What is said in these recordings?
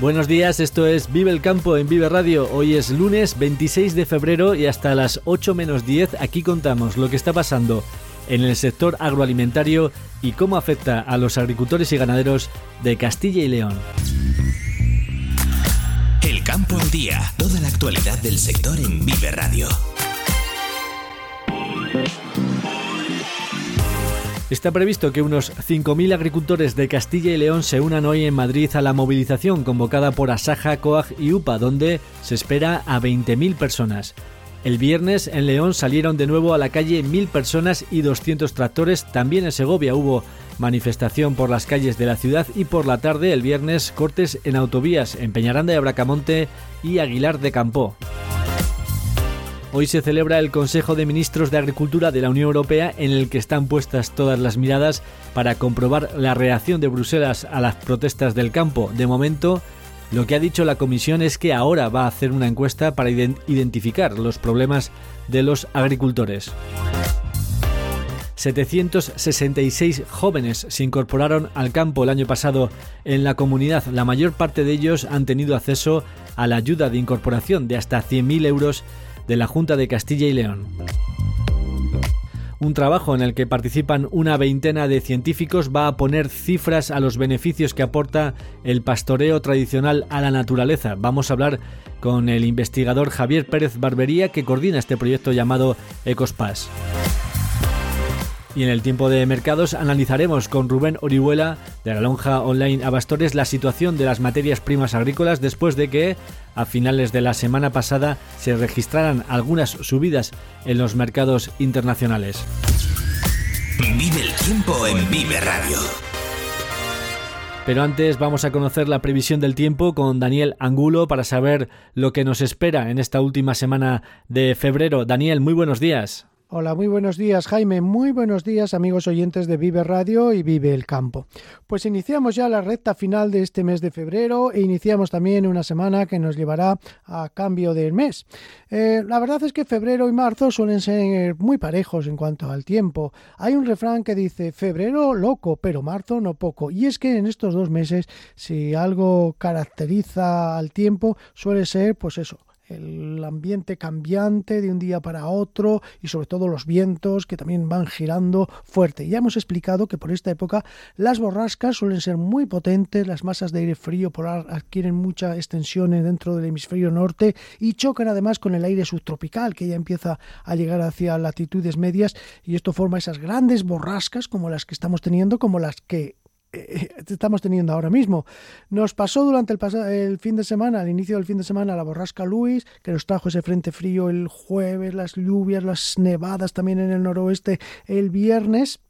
Buenos días, esto es Vive el Campo en Vive Radio. Hoy es lunes 26 de febrero y hasta las 8 menos 10 aquí contamos lo que está pasando en el sector agroalimentario y cómo afecta a los agricultores y ganaderos de Castilla y León. El Campo al Día, toda la actualidad del sector en Vive Radio. Está previsto que unos 5.000 agricultores de Castilla y León se unan hoy en Madrid a la movilización convocada por Asaja, COAG y UPA, donde se espera a 20.000 personas. El viernes en León salieron de nuevo a la calle 1.000 personas y 200 tractores. También en Segovia hubo manifestación por las calles de la ciudad y por la tarde el viernes cortes en autovías en Peñaranda de Abracamonte y Aguilar de Campó. Hoy se celebra el Consejo de Ministros de Agricultura de la Unión Europea en el que están puestas todas las miradas para comprobar la reacción de Bruselas a las protestas del campo. De momento, lo que ha dicho la Comisión es que ahora va a hacer una encuesta para identificar los problemas de los agricultores. 766 jóvenes se incorporaron al campo el año pasado en la comunidad. La mayor parte de ellos han tenido acceso a la ayuda de incorporación de hasta 100.000 euros de la Junta de Castilla y León. Un trabajo en el que participan una veintena de científicos va a poner cifras a los beneficios que aporta el pastoreo tradicional a la naturaleza. Vamos a hablar con el investigador Javier Pérez Barbería que coordina este proyecto llamado Ecospas. Y en el tiempo de mercados analizaremos con Rubén Orihuela de la lonja online Abastores la situación de las materias primas agrícolas después de que a finales de la semana pasada se registraran algunas subidas en los mercados internacionales. Vive el tiempo en Vive Radio. Pero antes vamos a conocer la previsión del tiempo con Daniel Angulo para saber lo que nos espera en esta última semana de febrero. Daniel, muy buenos días. Hola, muy buenos días Jaime, muy buenos días amigos oyentes de Vive Radio y Vive el Campo. Pues iniciamos ya la recta final de este mes de febrero e iniciamos también una semana que nos llevará a cambio del mes. Eh, la verdad es que febrero y marzo suelen ser muy parejos en cuanto al tiempo. Hay un refrán que dice febrero loco, pero marzo no poco. Y es que en estos dos meses, si algo caracteriza al tiempo, suele ser pues eso, el ambiente cambiante de un día para otro y sobre todo los vientos que también van girando fuerte. Ya hemos explicado que por esta época las borrascas suelen ser muy potentes, las masas de aire frío polar adquieren mucha extensión dentro del hemisferio norte y chocan además con el aire subtropical que ya empieza a llegar hacia latitudes medias y esto forma esas grandes borrascas como las que estamos teniendo, como las que estamos teniendo ahora mismo. Nos pasó durante el, el, fin de semana, al inicio del fin de semana, la borrasca Luis, que nos trajo ese frente frío el jueves, las lluvias, las nevadas también en el noroeste el viernes.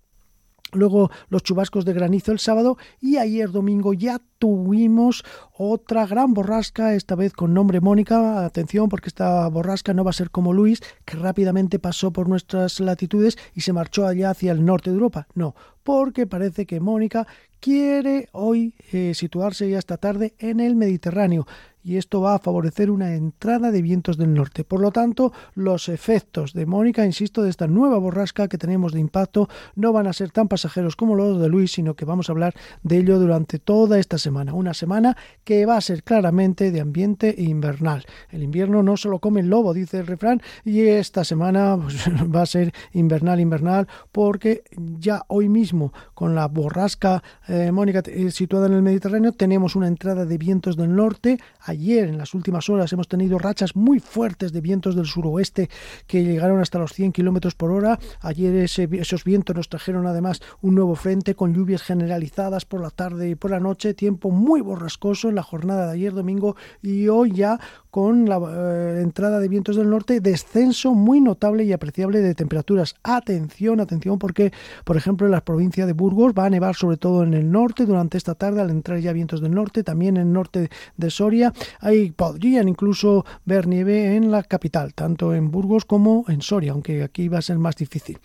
Luego los chubascos de granizo el sábado y ayer domingo ya tuvimos otra gran borrasca, esta vez con nombre Mónica. Atención porque esta borrasca no va a ser como Luis, que rápidamente pasó por nuestras latitudes y se marchó allá hacia el norte de Europa. No, porque parece que Mónica quiere hoy eh, situarse ya esta tarde en el Mediterráneo y esto va a favorecer una entrada de vientos del norte. Por lo tanto, los efectos de Mónica, insisto, de esta nueva borrasca que tenemos de impacto no van a ser tan pasajeros como los de Luis, sino que vamos a hablar de ello durante toda esta semana. Una semana que va a ser claramente de ambiente invernal. El invierno no solo come el lobo, dice el refrán, y esta semana pues, va a ser invernal, invernal, porque ya hoy mismo con la borrasca eh, Mónica eh, situada en el Mediterráneo tenemos una entrada de vientos del norte Ayer, en las últimas horas, hemos tenido rachas muy fuertes de vientos del suroeste que llegaron hasta los 100 kilómetros por hora. Ayer esos vientos nos trajeron además un nuevo frente con lluvias generalizadas por la tarde y por la noche. Tiempo muy borrascoso en la jornada de ayer domingo y hoy ya con la eh, entrada de vientos del norte, descenso muy notable y apreciable de temperaturas. Atención, atención, porque, por ejemplo, en la provincia de Burgos va a nevar sobre todo en el norte durante esta tarde al entrar ya vientos del norte, también en el norte de Soria Ahí podrían incluso ver nieve en la capital, tanto en Burgos como en Soria, aunque aquí va a ser más difícil.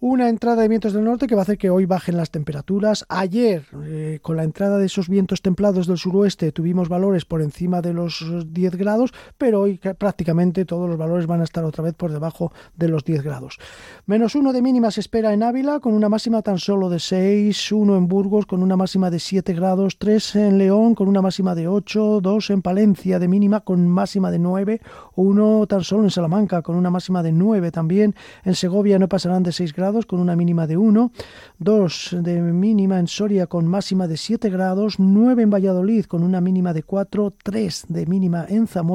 Una entrada de vientos del norte que va a hacer que hoy bajen las temperaturas. Ayer, eh, con la entrada de esos vientos templados del suroeste, tuvimos valores por encima de los 10 grados, pero hoy prácticamente todos los valores van a estar otra vez por debajo de los 10 grados. Menos uno de mínima se espera en Ávila, con una máxima tan solo de 6, 1 en Burgos, con una máxima de 7 grados, 3 en León, con una máxima de 8, 2 en Palencia de mínima, con máxima de 9, 1 tan solo en Salamanca, con una máxima de 9 también. En Segovia no pasarán de 6 grados, con una mínima de 1, 2 de mínima en Soria, con máxima de 7 grados, 9 en Valladolid, con una mínima de 4, 3 de mínima en Zamora,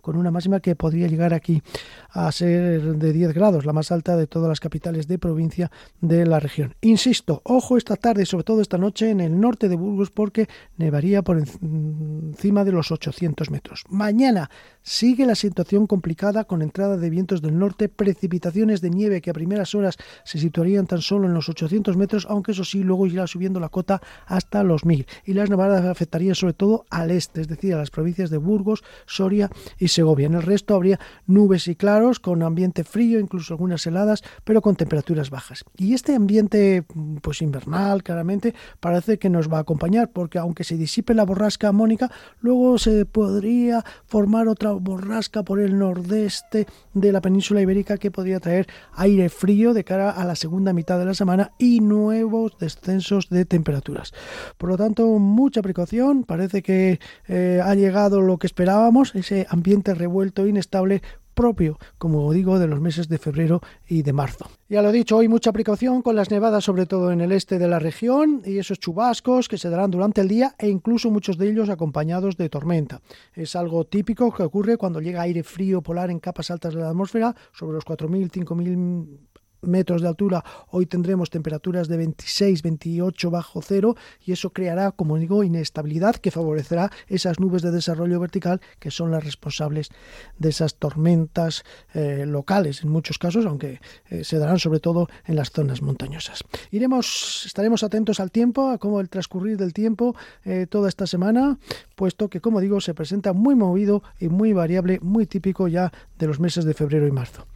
con una máxima que podría llegar aquí a ser de 10 grados, la más alta de todas las capitales de provincia de la región. Insisto, ojo esta tarde y sobre todo esta noche en el norte de Burgos porque nevaría por encima de los 800 metros. Mañana sigue la situación complicada con entrada de vientos del norte, precipitaciones de nieve que a primeras horas se situarían tan solo en los 800 metros, aunque eso sí, luego irá subiendo la cota hasta los 1000. Y las nevadas afectarían sobre todo al este, es decir, a las provincias de Burgos, Soria y Segovia. En el resto habría nubes y claros, con ambiente frío, incluso algunas heladas, pero con temperaturas bajas. Y este ambiente, pues invernal, claramente, parece que nos va a acompañar, porque aunque se disipe la borrasca amónica, luego se podría formar otra borrasca por el nordeste de la península ibérica que podría traer aire frío de cara a la segunda mitad de la semana y nuevos descensos de temperaturas. Por lo tanto, mucha precaución. Parece que eh, ha llegado lo que esperábamos, ese ambiente revuelto, inestable, propio, como digo, de los meses de febrero y de marzo. Ya lo he dicho, hoy mucha precaución con las nevadas, sobre todo en el este de la región, y esos chubascos que se darán durante el día e incluso muchos de ellos acompañados de tormenta. Es algo típico que ocurre cuando llega aire frío polar en capas altas de la atmósfera, sobre los 4.000, 5.000 metros de altura, hoy tendremos temperaturas de 26, 28 bajo cero y eso creará, como digo, inestabilidad que favorecerá esas nubes de desarrollo vertical que son las responsables de esas tormentas eh, locales en muchos casos, aunque eh, se darán sobre todo en las zonas montañosas. Iremos, estaremos atentos al tiempo, a cómo el transcurrir del tiempo eh, toda esta semana, puesto que, como digo, se presenta muy movido y muy variable, muy típico ya de los meses de febrero y marzo.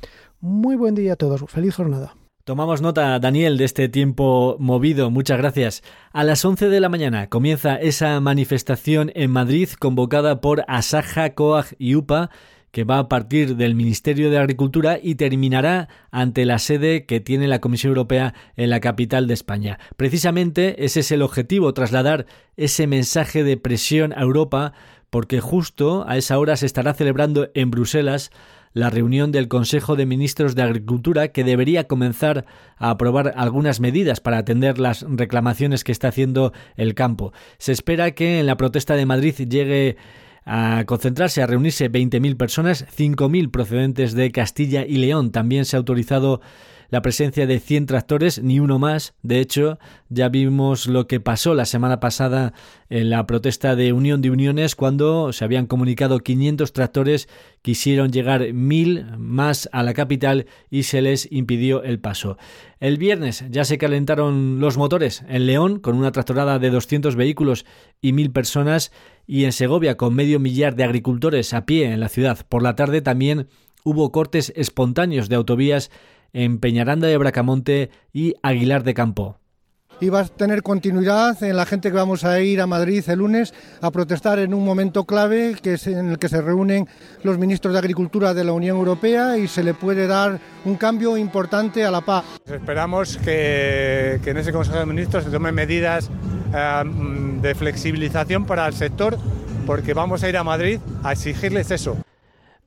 Muy buen día a todos. Feliz jornada. Tomamos nota, Daniel, de este tiempo movido. Muchas gracias. A las 11 de la mañana comienza esa manifestación en Madrid convocada por Asaja, COAG y UPA que va a partir del Ministerio de Agricultura y terminará ante la sede que tiene la Comisión Europea en la capital de España. Precisamente ese es el objetivo, trasladar ese mensaje de presión a Europa, porque justo a esa hora se estará celebrando en Bruselas la reunión del Consejo de Ministros de Agricultura que debería comenzar a aprobar algunas medidas para atender las reclamaciones que está haciendo el campo. Se espera que en la protesta de Madrid llegue a concentrarse, a reunirse 20.000 personas, 5.000 procedentes de Castilla y León. También se ha autorizado la presencia de 100 tractores, ni uno más. De hecho, ya vimos lo que pasó la semana pasada en la protesta de Unión de Uniones cuando se habían comunicado 500 tractores, quisieron llegar mil más a la capital y se les impidió el paso. El viernes ya se calentaron los motores en León con una tractorada de 200 vehículos y mil personas y en Segovia con medio millar de agricultores a pie en la ciudad. Por la tarde también hubo cortes espontáneos de autovías en Peñaranda de Bracamonte y Aguilar de Campo. Y va a tener continuidad en la gente que vamos a ir a Madrid el lunes a protestar en un momento clave que es en el que se reúnen los ministros de Agricultura de la Unión Europea y se le puede dar un cambio importante a la paz. Esperamos que, en ese Consejo de Ministros se tomen medidas eh, de flexibilización para el sector porque vamos a ir a Madrid a exigirles eso.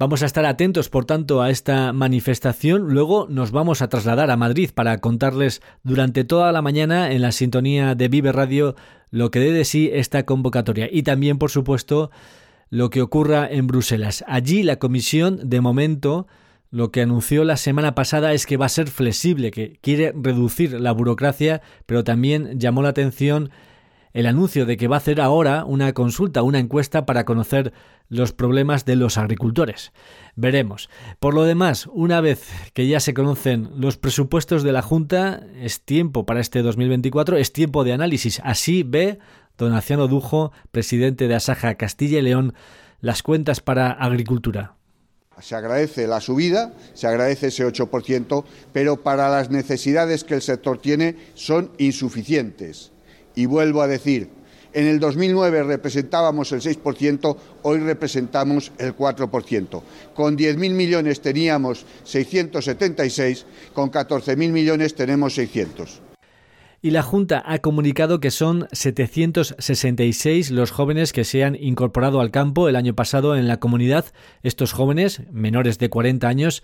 Vamos a estar atentos, por tanto, a esta manifestación. Luego nos vamos a trasladar a Madrid para contarles durante toda la mañana en la sintonía de Vive Radio lo que dé de sí esta convocatoria y también, por supuesto, lo que ocurra en Bruselas. Allí la comisión, de momento, lo que anunció la semana pasada es que va a ser flexible, que quiere reducir la burocracia, pero también llamó la atención el anuncio de que va a hacer ahora una consulta, una encuesta para conocer los problemas de los agricultores. Veremos. Por lo demás, una vez que ya se conocen los presupuestos de la Junta, es tiempo para este 2024, es tiempo de análisis. Así ve Donaciano Dujo, presidente de Asaja Castilla y León, las cuentas para agricultura. Se agradece la subida, se agradece ese 8%, pero para las necesidades que el sector tiene son insuficientes. Y vuelvo a decir, en el 2009 representábamos el 6%, hoy representamos el 4%. Con 10.000 millones teníamos 676, con 14.000 millones tenemos 600 y la Junta ha comunicado que son 766 los jóvenes que se han incorporado al campo el año pasado en la comunidad. Estos jóvenes, menores de 40 años,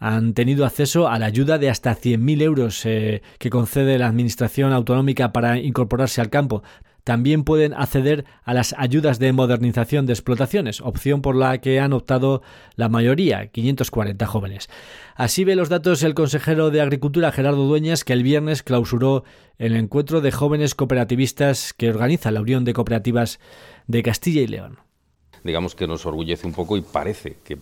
han tenido acceso a la ayuda de hasta 100.000 euros eh, que concede la Administración Autonómica para incorporarse al campo también pueden acceder a las ayudas de modernización de explotaciones, opción por la que han optado la mayoría, 540 jóvenes. Así ve los datos el consejero de Agricultura Gerardo Dueñas, que el viernes clausuró el encuentro de jóvenes cooperativistas que organiza la Unión de Cooperativas de Castilla y León digamos que nos orgullece un poco y parece que,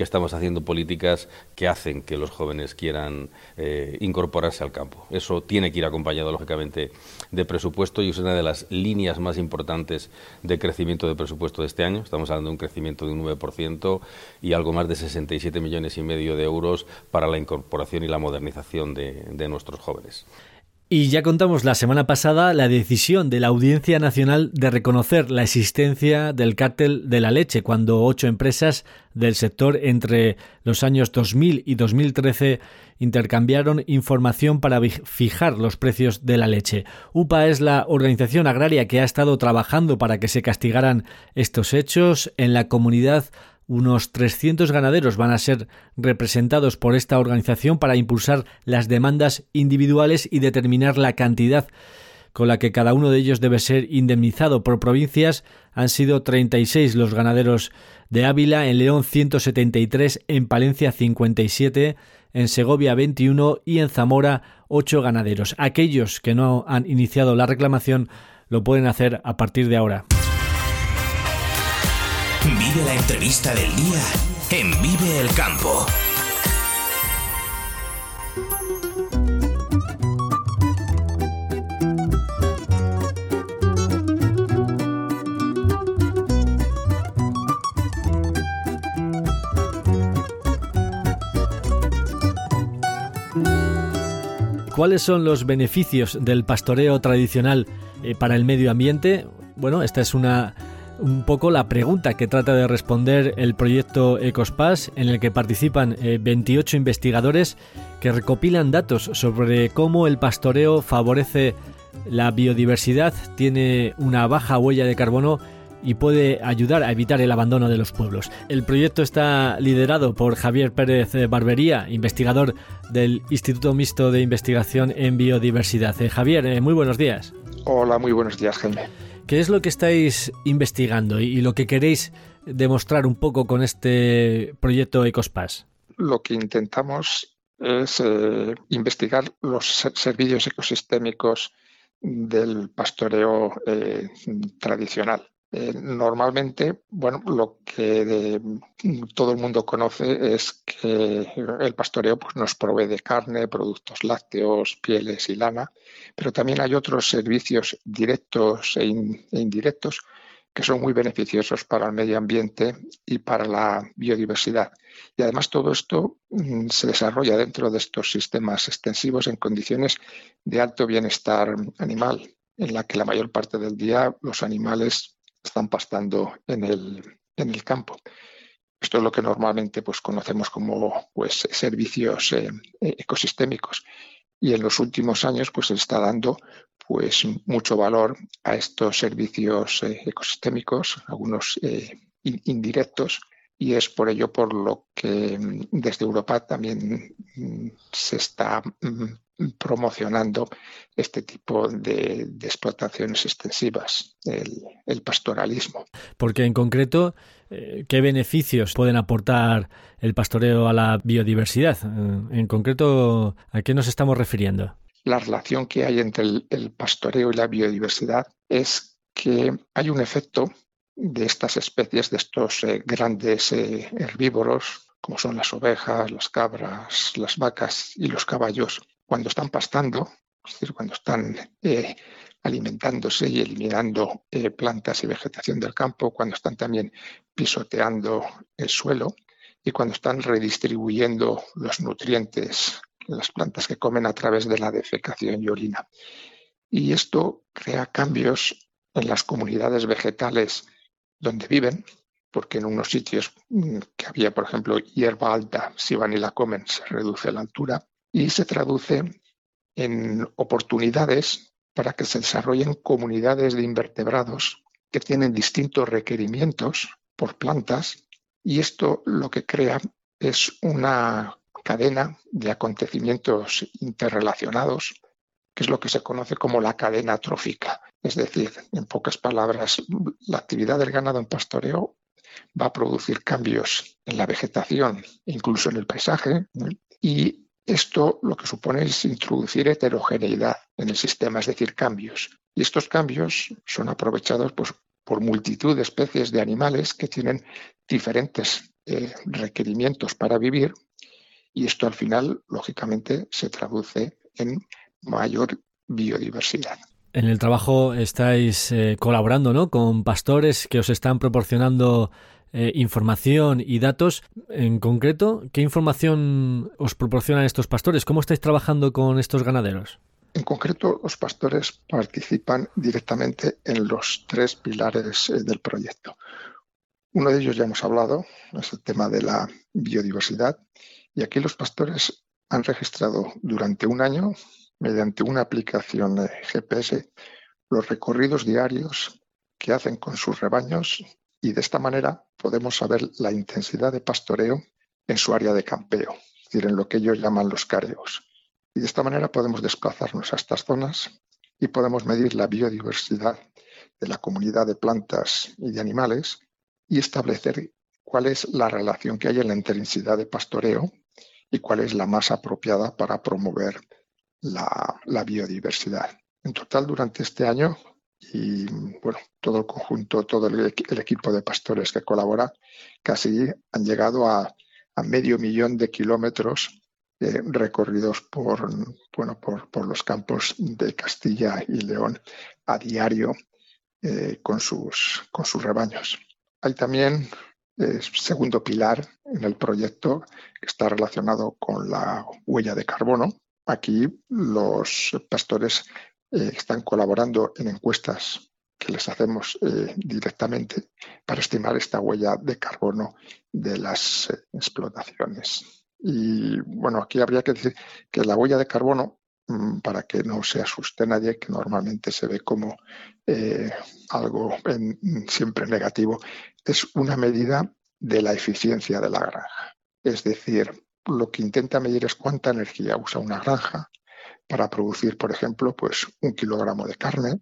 estamos haciendo políticas que hacen que los jóvenes quieran eh, incorporarse al campo. Eso tiene que ir acompañado, lógicamente, de presupuesto y es una de las líneas más importantes de crecimiento de presupuesto de este año. Estamos hablando de un crecimiento de un 9% y algo más de 67 millones y medio de euros para la incorporación y la modernización de nuestros jóvenes. Y ya contamos la semana pasada la decisión de la Audiencia Nacional de reconocer la existencia del cártel de la leche cuando ocho empresas del sector entre los años 2000 y 2013 intercambiaron información para fijar los precios de la leche. UPA es la organización agraria que ha estado trabajando para que se castigaran estos hechos en la comunidad unos 300 ganaderos van a ser representados por esta organización para impulsar las demandas individuales y determinar la cantidad con la que cada uno de ellos debe ser indemnizado por provincias. Han sido 36 los ganaderos de Ávila, en León 173, en Palencia 57, en Segovia 21 y en Zamora 8 ganaderos. Aquellos que no han iniciado la reclamación lo pueden hacer a partir de ahora. Vive la entrevista del día en Vive el Campo. ¿Cuáles son los beneficios del pastoreo tradicional eh, para el medio ambiente? Bueno, esta es una un poco la pregunta que trata de responder el proyecto Ecospass, en el que participan 28 eh, investigadores que recopilan datos sobre cómo el pastoreo favorece la biodiversidad, tiene una baja huella de carbono y puede ayudar a evitar el abandono de los pueblos. El proyecto está liderado por Javier Pérez Barbería, investigador del Instituto Mixto de Investigación en Biodiversidad. Eh, Javier, eh, muy buenos días. Hola, muy buenos días, Jaime. ¿Qué es lo que estáis investigando y, lo que queréis demostrar un poco con este proyecto Ecospass? Lo que intentamos es eh, investigar los servicios ecosistémicos del pastoreo eh, tradicional. Eh, normalmente, bueno, lo que todo el mundo conoce es que el pastoreo pues, nos provee de carne, productos lácteos, pieles y lana, pero también hay otros servicios directos e, e indirectos que son muy beneficiosos para el medio ambiente y para la biodiversidad. Y además todo esto mm, se desarrolla dentro de estos sistemas extensivos en condiciones de alto bienestar animal, en la que la mayor parte del día los animales están pastando en el, en el campo. Esto es lo que normalmente pues, conocemos como pues, servicios eh, ecosistémicos. Y en los últimos años pues, se está dando pues, mucho valor a estos servicios eh, ecosistémicos, algunos eh, indirectos, y es por ello por lo que mm, desde Europa también mm, se está mm, promocionando este tipo de, explotaciones extensivas, el, pastoralismo. Porque en concreto, eh, ¿qué beneficios pueden aportar el pastoreo a la biodiversidad? Eh, en concreto, ¿a qué nos estamos refiriendo? La relación que hay entre el pastoreo y la biodiversidad es que hay un efecto de estas especies, de estos eh, grandes eh, herbívoros, como son las ovejas, las cabras, las vacas y los caballos, cuando están pastando, es decir, cuando están eh, alimentándose y eliminando plantas y vegetación del campo, cuando están también pisoteando el suelo y cuando están redistribuyendo los nutrientes, las plantas que comen a través de la defecación y orina. Y esto crea cambios en las comunidades vegetales donde viven, porque en unos sitios mm, que había, por ejemplo, hierba alta, si van y la comen, se reduce la altura y se traduce en oportunidades para que se desarrollen comunidades de invertebrados que tienen distintos requerimientos por plantas y esto lo que crea es una cadena de acontecimientos interrelacionados, que es lo que se conoce como la cadena trófica. Es decir, en pocas palabras, la actividad del ganado en pastoreo va a producir cambios en la vegetación, incluso en el paisaje, y esto lo que supone es introducir heterogeneidad en el sistema, es decir, cambios. Y estos cambios son aprovechados pues, por multitud de especies de animales que tienen diferentes eh, requerimientos para vivir y esto al final, lógicamente, se traduce en mayor biodiversidad. En el trabajo estáis eh, colaborando ¿no? con pastores que os están proporcionando eh, información y datos. En concreto, ¿qué información os proporcionan estos pastores? ¿Cómo estáis trabajando con estos ganaderos? En concreto, los pastores participan directamente en los tres pilares eh, del proyecto. Uno de ellos ya hemos hablado, es el tema de la biodiversidad. Y aquí los pastores han registrado durante un año mediante una aplicación GPS los recorridos diarios que hacen con sus rebaños y de esta manera podemos saber la intensidad de pastoreo en su área de campeo, es decir, en lo que ellos llaman los careos. Y de esta manera podemos desplazarnos a estas zonas y podemos medir la biodiversidad de la comunidad de plantas y de animales y establecer cuál es la relación que hay en la intensidad de pastoreo y cuál es la más apropiada para promover la, biodiversidad. En total, durante este año, y bueno, todo el conjunto, todo el, equipo de pastores que colabora, casi han llegado a, medio millón de kilómetros eh, recorridos por, bueno, por, los campos de Castilla y León a diario eh, con, sus, con sus rebaños. Hay también eh, segundo pilar en el proyecto que está relacionado con la huella de carbono, Aquí los pastores eh, están colaborando en encuestas que les hacemos eh, directamente para estimar esta huella de carbono de las eh, explotaciones. Y bueno, aquí habría que decir que la huella de carbono, mm, para que no se asuste nadie, que normalmente se ve como algo siempre negativo, es una medida de la eficiencia de la granja. Es decir, lo que intenta medir es cuánta energía usa una granja para producir, por ejemplo, pues un kilogramo de carne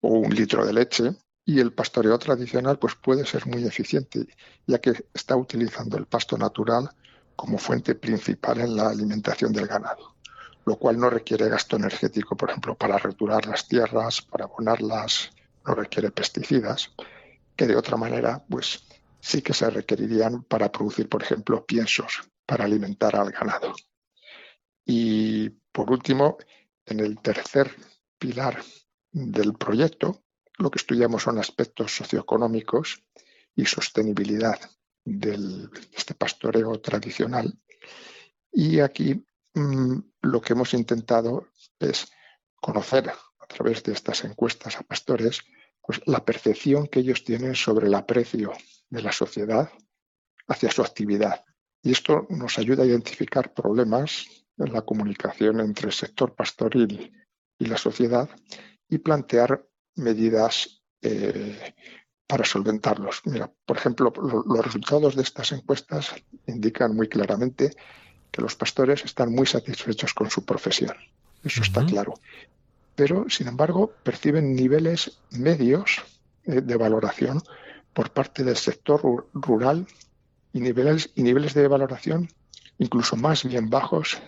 o un litro de leche. Y el pastoreo tradicional pues puede ser muy eficiente, ya que está utilizando el pasto natural como fuente principal en la alimentación del ganado, lo cual no requiere gasto energético, por ejemplo, para returar las tierras, para abonarlas, no requiere pesticidas, que de otra manera, pues sí que se requerirían para producir, por ejemplo, piensos para alimentar al ganado. Y por último, en el tercer pilar del proyecto, lo que estudiamos son aspectos socioeconómicos y sostenibilidad de este pastoreo tradicional. Y aquí mm, lo que hemos intentado es conocer a través de estas encuestas a pastores pues, la percepción que ellos tienen sobre el aprecio de la sociedad hacia su actividad y esto nos ayuda a identificar problemas en la comunicación entre el sector pastoril y la sociedad y plantear medidas eh, para solventarlos. Mira, por ejemplo, los resultados de estas encuestas indican muy claramente que los pastores están muy satisfechos con su profesión. Eso está claro. Pero, sin embargo, perciben niveles medios eh, de valoración por parte del sector rural y niveles, y niveles de valoración incluso más bien bajos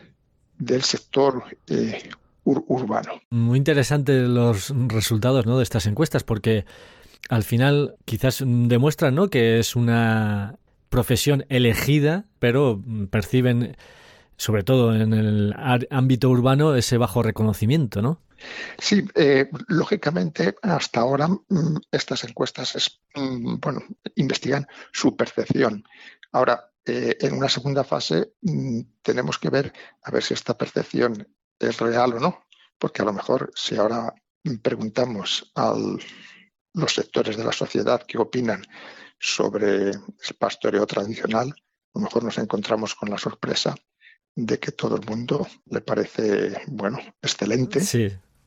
del sector eh, urbano. Muy interesantes los resultados ¿no? de estas encuestas porque al final quizás demuestran ¿no? que es una profesión elegida, pero perciben sobre todo en el ámbito urbano, ese bajo reconocimiento, ¿no? Sí, eh, lógicamente hasta ahora mm, estas encuestas mm, bueno, investigan su percepción. Ahora, eh, en una segunda fase mm, tenemos que ver a ver si esta percepción es real o no, porque a lo mejor si ahora preguntamos a los sectores de la sociedad qué opinan sobre el pastoreo tradicional, a lo mejor nos encontramos con la sorpresa de que todo el mundo le parece, bueno, excelente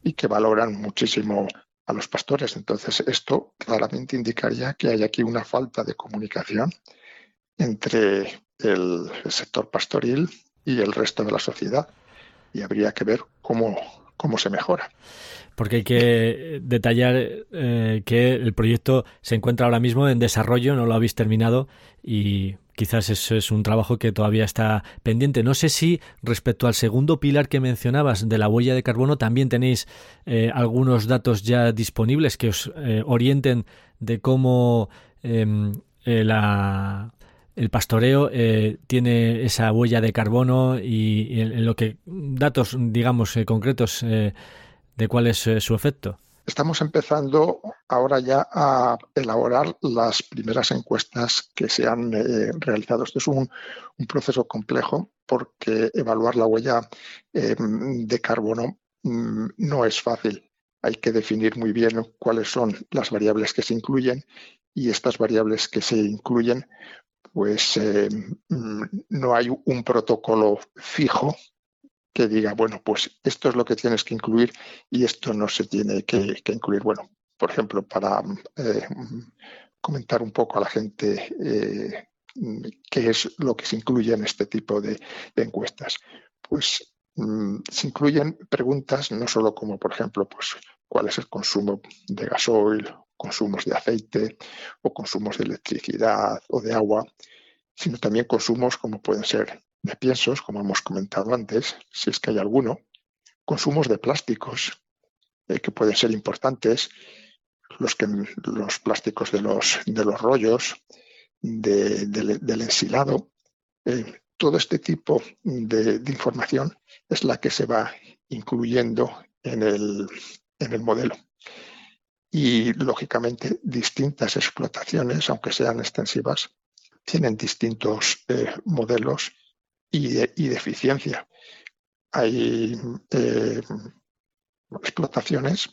y que valoran muchísimo a los pastores. Entonces, esto claramente indicaría que hay aquí una falta de comunicación entre el sector pastoril y el resto de la sociedad. Y habría que ver cómo, cómo se mejora porque hay que detallar eh, que el proyecto se encuentra ahora mismo en desarrollo, no lo habéis terminado y quizás eso es un trabajo que todavía está pendiente. No sé si respecto al segundo pilar que mencionabas de la huella de carbono también tenéis eh, algunos datos ya disponibles que os eh, orienten de cómo em, el pastoreo tiene esa huella de carbono y, en, lo que datos digamos concretos de cuál es eh, su efecto? Estamos empezando ahora ya a elaborar las primeras encuestas que se han eh, realizado. Esto es un, proceso complejo porque evaluar la huella de carbono mm, no es fácil. Hay que definir muy bien cuáles son las variables que se incluyen y estas variables que se incluyen, pues em, mm, no hay un protocolo fijo que diga, bueno, pues esto es lo que tienes que incluir y esto no se tiene que, incluir. Bueno, por ejemplo, para eh, comentar un poco a la gente eh, qué es lo que se incluye en este tipo de, encuestas. Pues mm, se incluyen preguntas no solo como, por ejemplo, pues cuál es el consumo de gasoil, consumos de aceite o consumos de electricidad o de agua, sino también consumos como pueden ser de piensos, como hemos comentado antes, si es que hay alguno, consumos de plásticos, eh, que pueden ser importantes, los, que, los plásticos de los, de los rollos, del ensilado. Eh, todo este tipo de, información es la que se va incluyendo en el, en el modelo. Y, lógicamente, distintas explotaciones, aunque sean extensivas, tienen distintos eh, modelos y de, eficiencia. Hay eh, explotaciones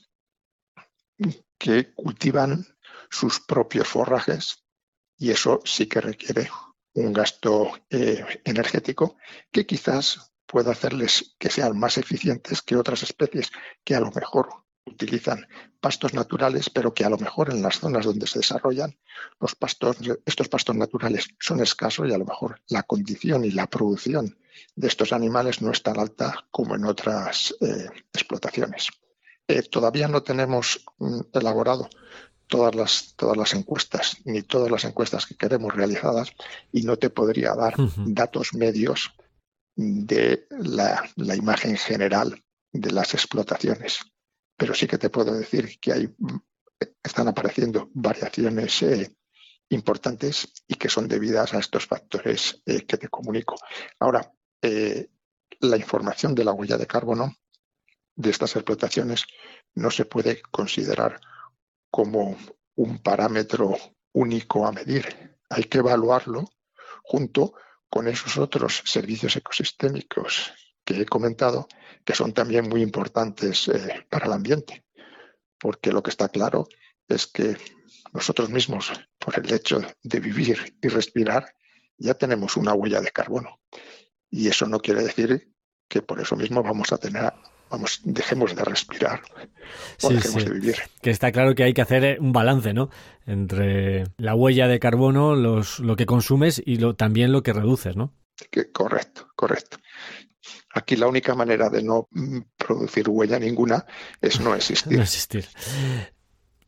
que cultivan sus propios forrajes y eso sí que requiere un gasto eh, energético que quizás pueda hacerles que sean más eficientes que otras especies que a lo mejor utilizan pastos naturales, pero que a lo mejor en las zonas donde se desarrollan los pastos, estos pastos naturales son escasos y a lo mejor la condición y la producción de estos animales no es tan alta como en otras eh, explotaciones. Eh, todavía no tenemos mm, elaborado todas las, todas las encuestas, ni todas las encuestas que queremos realizadas, y no te podría dar datos medios de la, la imagen general de las explotaciones pero sí que te puedo decir que hay, están apareciendo variaciones eh, importantes y que son debidas a estos factores eh, que te comunico. Ahora, eh, la información de la huella de carbono de estas explotaciones no se puede considerar como un parámetro único a medir. Hay que evaluarlo junto con esos otros servicios ecosistémicos que he comentado, que son también muy importantes eh, para el ambiente, porque lo que está claro es que nosotros mismos, por el hecho de vivir y respirar, ya tenemos una huella de carbono. Y eso no quiere decir que por eso mismo vamos a tener vamos, dejemos de respirar o dejemos de vivir. Que está claro que hay que hacer un balance, ¿no? Entre la huella de carbono, los, lo que consumes y lo, también lo que reduces, ¿no? Que, correcto, correcto. Aquí la única manera de no mm, producir huella ninguna es no existir.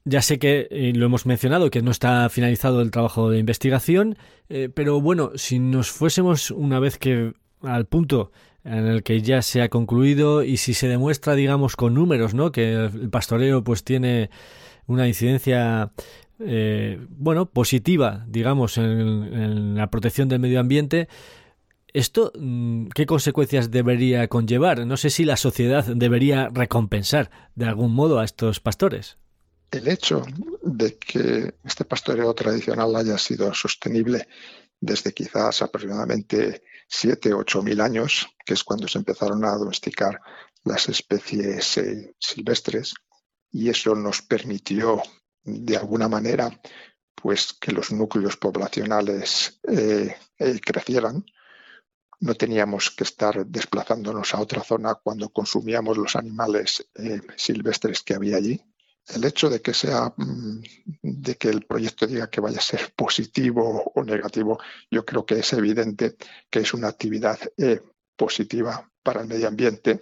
Ya sé que lo hemos mencionado, que no está finalizado el trabajo de investigación, eh, pero bueno, si nos fuésemos una vez que al punto en el que ya se ha concluido y si se demuestra, digamos, con números, ¿no? Que el pastoreo pues tiene una incidencia eh, bueno, positiva, digamos, en, la protección del medio ambiente, ¿Esto mm, qué consecuencias debería conllevar? No sé si la sociedad debería recompensar de algún modo a estos pastores. El hecho de que este pastoreo tradicional haya sido sostenible desde quizás aproximadamente 7 o 8 mil años, que es cuando se empezaron a domesticar las especies eh, silvestres, y eso nos permitió de alguna manera pues que los núcleos poblacionales eh, eh, crecieran. No teníamos que estar desplazándonos a otra zona cuando consumíamos los animales silvestres que había allí el hecho de que sea mm, de que el proyecto diga que vaya a ser positivo o negativo, yo creo que es evidente que es una actividad eh, positiva para el medio ambiente,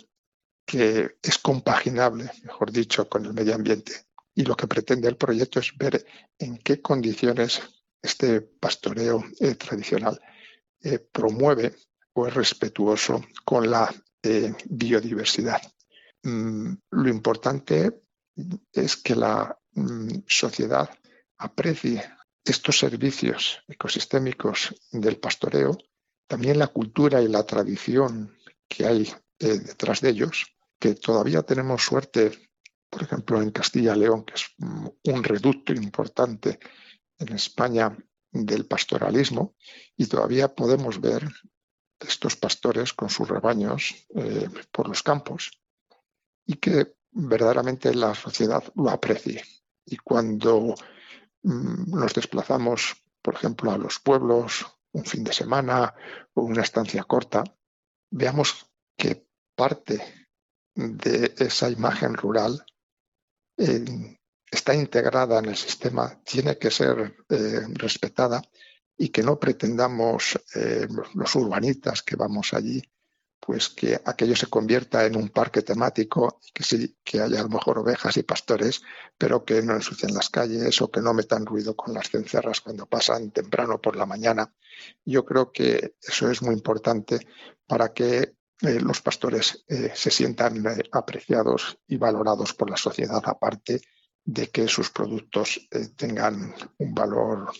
que es compaginable, mejor dicho, con el medio ambiente. Y lo que pretende el proyecto es ver en qué condiciones este pastoreo eh, tradicional eh, promueve o es respetuoso con la biodiversidad. Mm, lo importante es que la mm, sociedad aprecie estos servicios ecosistémicos del pastoreo, también la cultura y la tradición que hay eh, detrás de ellos, que todavía tenemos suerte, por ejemplo, en Castilla y León, que es un reducto importante en España del pastoralismo, y todavía podemos ver estos pastores con sus rebaños eh, por los campos, y que verdaderamente la sociedad lo aprecie. Y cuando mm, nos desplazamos, por ejemplo, a los pueblos, un fin de semana o una estancia corta, veamos que parte de esa imagen rural está integrada en el sistema, tiene que ser eh, respetada y que no pretendamos eh, los urbanitas que vamos allí pues que aquello se convierta en un parque temático, que sí, que haya a lo mejor ovejas y pastores, pero que no ensucien las calles o que no metan ruido con las cencerras cuando pasan temprano por la mañana. Yo creo que eso es muy importante para que eh, los pastores eh, se sientan apreciados y valorados por la sociedad, aparte de que sus productos tengan un valor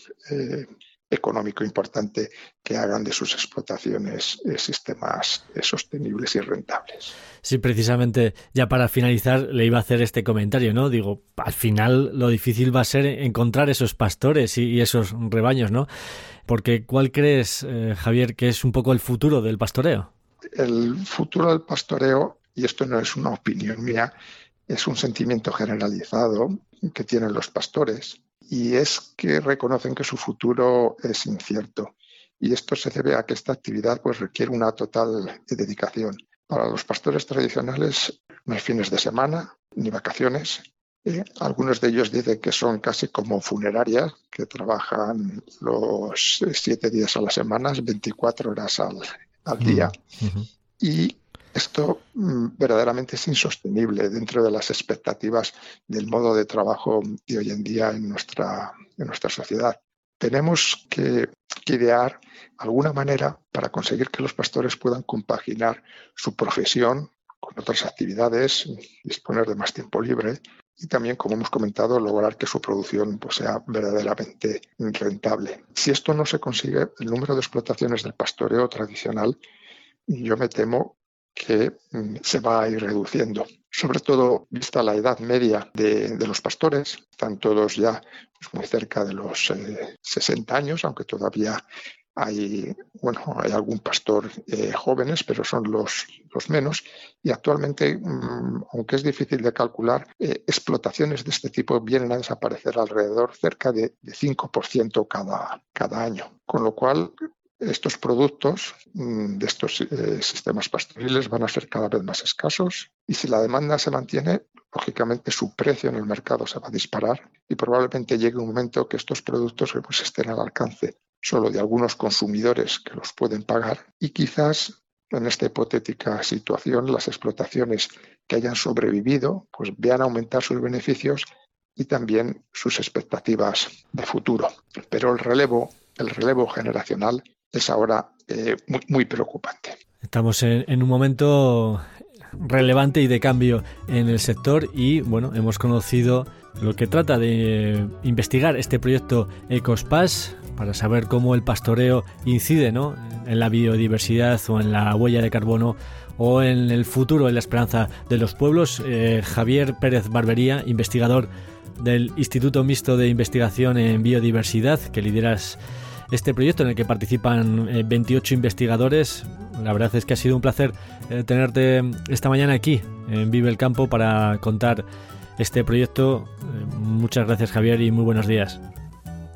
económico importante que hagan de sus explotaciones eh, sistemas eh, sostenibles y rentables. Sí, precisamente ya para finalizar le iba a hacer este comentario, ¿no? Digo, al final lo difícil va a ser encontrar esos pastores y, esos rebaños, ¿no? Porque ¿cuál crees, eh, Javier, que es un poco el futuro del pastoreo? El futuro del pastoreo, y esto no es una opinión mía, es un sentimiento generalizado que tienen los pastores, y es que reconocen que su futuro es incierto. Y esto se debe a que esta actividad pues, requiere una total dedicación. Para los pastores tradicionales no hay fines de semana ni vacaciones. ¿eh? algunos de ellos dicen que son casi como funerarias, que trabajan los siete días a la semana, 24 horas al, día. Mm, y esto mm, verdaderamente es insostenible dentro de las expectativas del modo de trabajo de hoy en día en nuestra, en nuestra sociedad. Tenemos que, idear alguna manera para conseguir que los pastores puedan compaginar su profesión con otras actividades, disponer de más tiempo libre y también, como hemos comentado, lograr que su producción pues, sea verdaderamente rentable. Si esto no se consigue, el número de explotaciones del pastoreo tradicional, yo me temo que mm, se va a ir reduciendo. Sobre todo, vista la edad media de, los pastores, están todos ya pues, muy cerca de los 60 eh, años, aunque todavía hay, bueno, hay algún pastor eh, jóvenes, pero son los, menos. Y actualmente, mm, aunque es difícil de calcular, eh, explotaciones de este tipo vienen a desaparecer alrededor cerca de, de 5% cada, cada año. Con lo cual, estos productos mm, de estos eh, sistemas pastoriles van a ser cada vez más escasos y si la demanda se mantiene, lógicamente su precio en el mercado se va a disparar y probablemente llegue un momento que estos productos pues, estén al alcance solo de algunos consumidores que los pueden pagar y quizás en esta hipotética situación las explotaciones que hayan sobrevivido pues vean aumentar sus beneficios y también sus expectativas de futuro. Pero el relevo, el relevo generacional es ahora eh, muy, preocupante. Estamos en, un momento relevante y de cambio en el sector y bueno, hemos conocido lo que trata de investigar este proyecto Ecospass para saber cómo el pastoreo incide ¿no? en la biodiversidad o en la huella de carbono o en el futuro, en la esperanza de los pueblos. Eh, Javier Pérez Barbería, investigador del Instituto Mixto de Investigación en Biodiversidad, que lideras este proyecto en el que participan 28 eh, investigadores. La verdad es que ha sido un placer eh, tenerte esta mañana aquí en Vive el Campo para contar este proyecto. muchas gracias Javier y muy buenos días.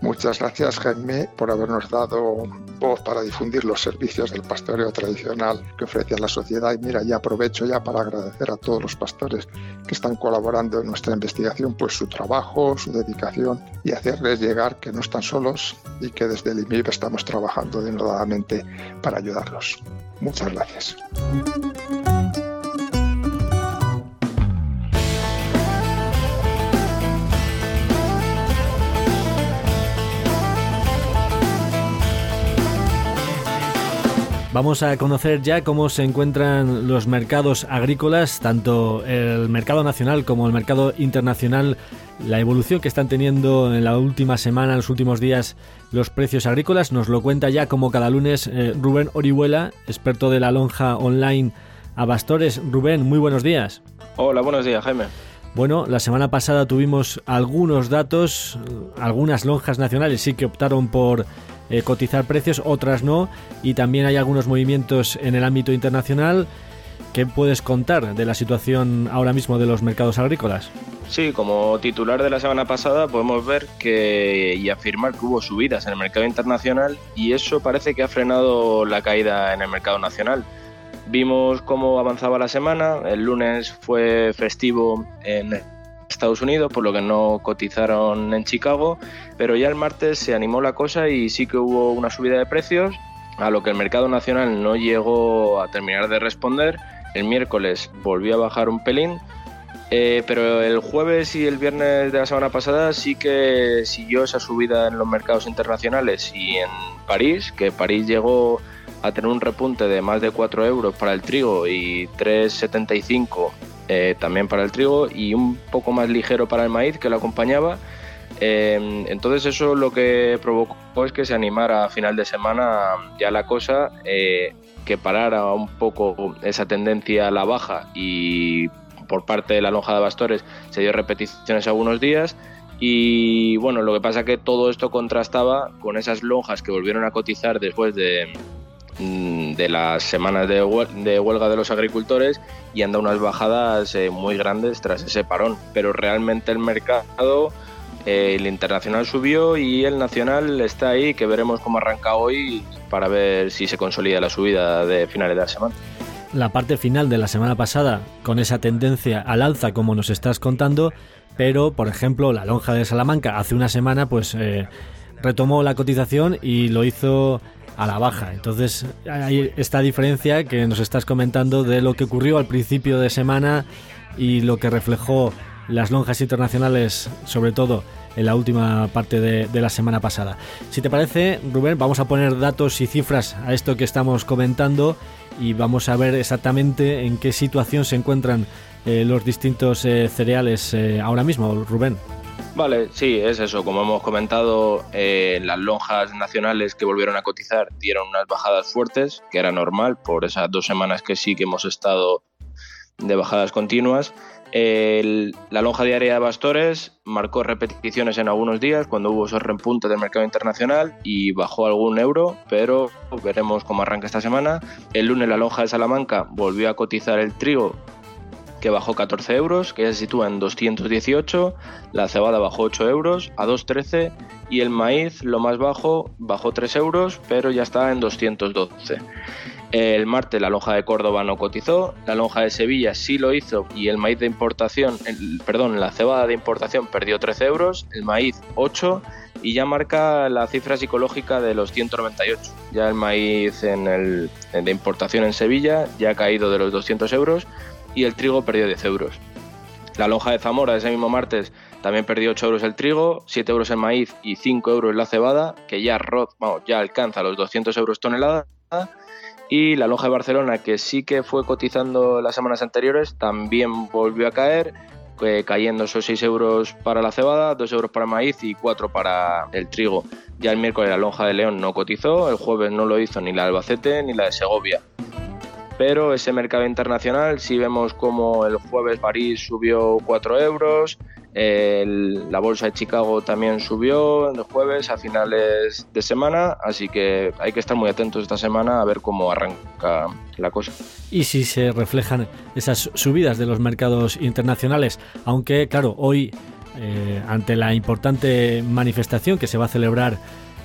Muchas gracias, Jaime, por habernos dado voz para difundir los servicios del pastoreo tradicional que ofrece a la sociedad. Y mira, ya aprovecho ya para agradecer a todos los pastores que están colaborando en nuestra investigación, pues su trabajo, su dedicación y hacerles llegar que no están solos y que desde el IMIB estamos trabajando denodadamente para ayudarlos. Muchas gracias. Vamos a conocer ya cómo se encuentran los mercados agrícolas, tanto el mercado nacional como el mercado internacional, la evolución que están teniendo en la última semana, en los últimos días, los precios agrícolas. Nos lo cuenta ya como cada lunes eh, Rubén Orihuela, experto de la lonja online Abastores. Rubén, muy buenos días. Hola, buenos días, Jaime. Bueno, la semana pasada tuvimos algunos datos, algunas lonjas nacionales sí que optaron por eh, cotizar precios, otras no, y también hay algunos movimientos en el ámbito internacional. ¿Qué puedes contar de la situación ahora mismo de los mercados agrícolas? Sí, como titular de la semana pasada podemos ver que y afirmar que hubo subidas en el mercado internacional y eso parece que ha frenado la caída en el mercado nacional. Vimos cómo avanzaba la semana, el lunes fue festivo en Estados Unidos, por lo que no cotizaron en Chicago, pero ya el martes se animó la cosa y sí que hubo una subida de precios, a lo que el mercado nacional no llegó a terminar de responder. El miércoles volvió a bajar un pelín, eh, pero el jueves y el viernes de la semana pasada sí que siguió esa subida en los mercados internacionales y en París, que París llegó a tener un repunte de más de 4 euros para el trigo y 3,75 eh, también para el trigo y un poco más ligero para el maíz que lo acompañaba. Eh, entonces eso lo que provocó es que se animara a final de semana ya la cosa, eh, que parara un poco esa tendencia a la baja y por parte de la lonja de bastores se dio repeticiones algunos días y bueno, lo que pasa que todo esto contrastaba con esas lonjas que volvieron a cotizar después de, de las semanas de, huelga de los agricultores y anda unas bajadas eh, muy grandes tras ese parón. Pero realmente el mercado, eh, el internacional subió y el nacional está ahí, que veremos cómo arranca hoy para ver si se consolida la subida de finales de la semana. La parte final de la semana pasada, con esa tendencia al alza como nos estás contando, pero por ejemplo la lonja de Salamanca hace una semana pues eh, retomó la cotización y lo hizo a la baja. Entonces hay esta diferencia que nos estás comentando de lo que ocurrió al principio de semana y lo que reflejó las lonjas internacionales, sobre todo en la última parte de, la semana pasada. Si te parece, Rubén, vamos a poner datos y cifras a esto que estamos comentando y vamos a ver exactamente en qué situación se encuentran eh, los distintos eh, cereales eh, ahora mismo, Rubén. Vale, sí, es eso. Como hemos comentado, eh, las lonjas nacionales que volvieron a cotizar dieron unas bajadas fuertes, que era normal por esas dos semanas que sí que hemos estado de bajadas continuas. la lonja diaria de Bastores marcó repeticiones en algunos días cuando hubo esos repuntes del mercado internacional y bajó algún euro, pero veremos cómo arranca esta semana. El lunes la lonja de Salamanca volvió a cotizar el trigo que bajó 14 euros, que ya se sitúa en 218, la cebada bajó 8 euros a 213 y el maíz, lo más bajo, bajó 3 euros, pero ya está en 212. El martes la lonja de Córdoba no cotizó, la lonja de Sevilla sí lo hizo y el maíz de importación, perdón, la cebada de importación perdió 13 euros, el maíz 8 y ya marca la cifra psicológica de los 198. Ya el maíz el, de importación en Sevilla ya ha caído de los 200 euros y el trigo perdió 10 euros. La lonja de Zamora ese mismo martes también perdió 8 euros el trigo, 7 euros el maíz y 5 euros la cebada, que ya, ya alcanza los 200 euros tonelada. Y la lonja de Barcelona, que sí que fue cotizando las semanas anteriores, también volvió a caer, cayendo esos 6 euros para la cebada, 2 euros para el maíz y 4 para el trigo. Ya el miércoles la lonja de León no cotizó, el jueves no lo hizo ni la de Albacete ni la de Segovia. Pero ese mercado internacional sí vemos como el jueves París subió 4 euros, la bolsa de Chicago también subió el jueves a finales de semana, así que hay que estar muy atentos esta semana a ver cómo arranca la cosa. Y si se reflejan esas subidas de los mercados internacionales, aunque claro, hoy eh, ante la importante manifestación que se va a celebrar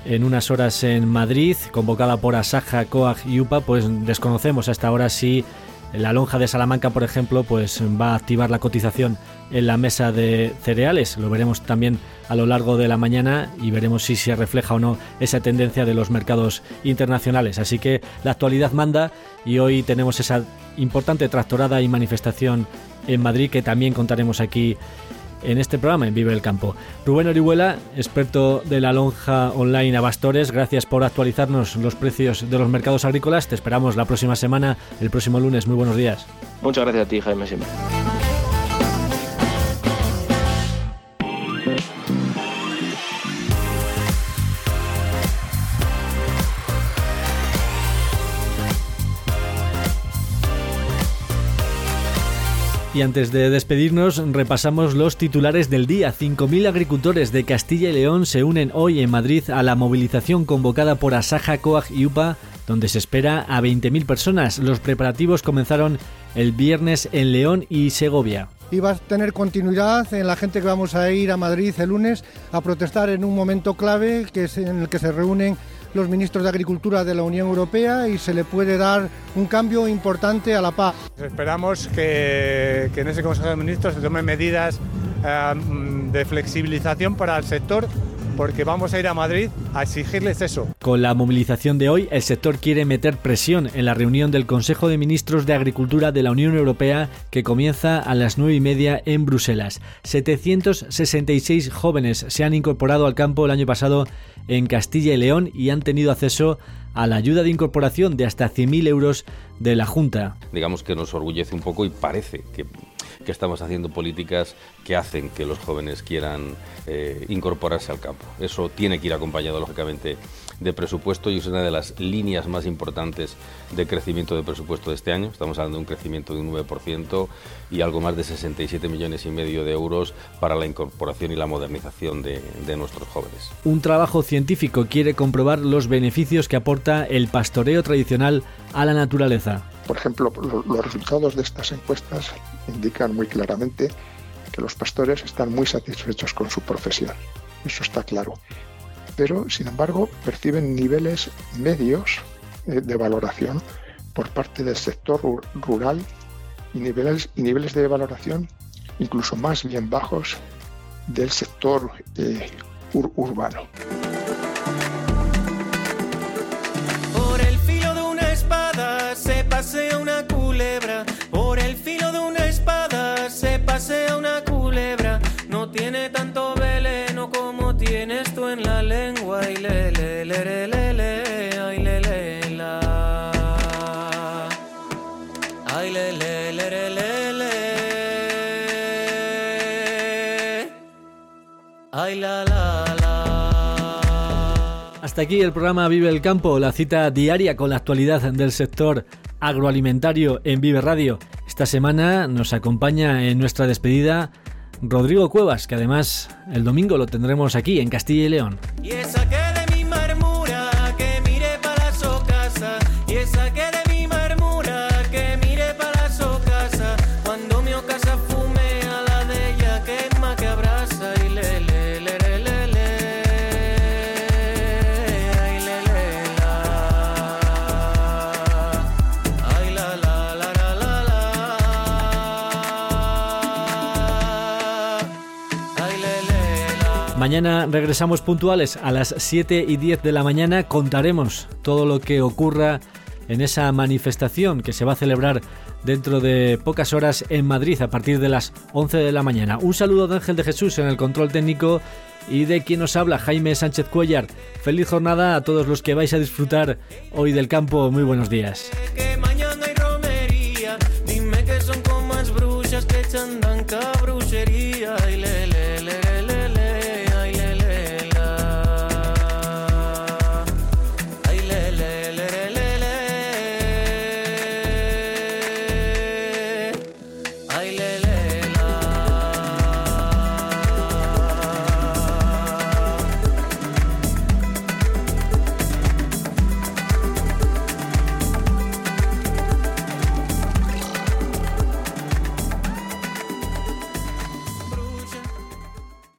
en unas horas en Madrid, convocada por Asaja, COAG y UPA, pues desconocemos hasta ahora si la lonja de Salamanca, por ejemplo, pues va a activar la cotización en la mesa de cereales. Lo veremos también a lo largo de la mañana y veremos si se refleja o no esa tendencia de los mercados internacionales. Así que la actualidad manda y hoy tenemos esa importante tractorada y manifestación en Madrid que también contaremos aquí en este programa en Vive el Campo. Rubén Orihuela, experto de la lonja online Abastores, gracias por actualizarnos los precios de los mercados agrícolas. Te esperamos la próxima semana, el próximo lunes. Muy buenos días. Muchas gracias a ti, Jaime, siempre. Y antes de despedirnos, repasamos los titulares del día. 5.000 agricultores de Castilla y León se unen hoy en Madrid a la movilización convocada por Asaja, COAG y UPA, donde se espera a 20.000 personas. Los preparativos comenzaron el viernes en León y Segovia y va a tener continuidad en la gente que vamos a ir a Madrid el lunes a protestar en un momento clave que es en el que se reúnen los ministros de Agricultura de la Unión Europea y se le puede dar un cambio importante a la paz. Esperamos que, en ese Consejo de Ministros se tomen medidas eh, de flexibilización para el sector porque vamos a ir a Madrid a exigirles eso. Con la movilización de hoy, el sector quiere meter presión en la reunión del Consejo de Ministros de Agricultura de la Unión Europea que comienza a las nueve y media en Bruselas. 766 jóvenes se han incorporado al campo el año pasado en Castilla y León y han tenido acceso a la ayuda de incorporación de hasta 100.000 euros de la Junta. Digamos que nos orgullece un poco y parece que que estamos haciendo políticas que hacen que los jóvenes quieran eh, incorporarse al campo. Eso tiene que ir acompañado, lógicamente, de presupuesto y es una de las líneas más importantes de crecimiento de presupuesto de este año. Estamos hablando de un crecimiento de un 9% y algo más de 67 millones y medio de euros para la incorporación y la modernización de, de nuestros jóvenes. Un trabajo científico quiere comprobar los beneficios que aporta el pastoreo tradicional a la naturaleza. Por ejemplo, los resultados de estas encuestas indican muy claramente que los pastores están muy satisfechos con su profesión. Eso está claro. Pero, sin embargo, perciben niveles medios eh, de valoración por parte del sector rural y niveles, niveles de valoración incluso más bien bajos del sector eh, urbano. Hasta aquí el programa Vive el Campo, la cita diaria con la actualidad del sector agroalimentario en Vive Radio. Esta semana nos acompaña en nuestra despedida Rodrigo Cuevas, que además el domingo lo tendremos aquí en Castilla y León. Mañana regresamos puntuales a las 7 y 10 de la mañana. Contaremos todo lo que ocurra en esa manifestación que se va a celebrar dentro de pocas horas en Madrid a partir de las 11 de la mañana. Un saludo de Ángel de Jesús en el control técnico y de quien nos habla, Jaime Sánchez Cuellar. Feliz jornada a todos los que vais a disfrutar hoy del campo. Muy buenos días.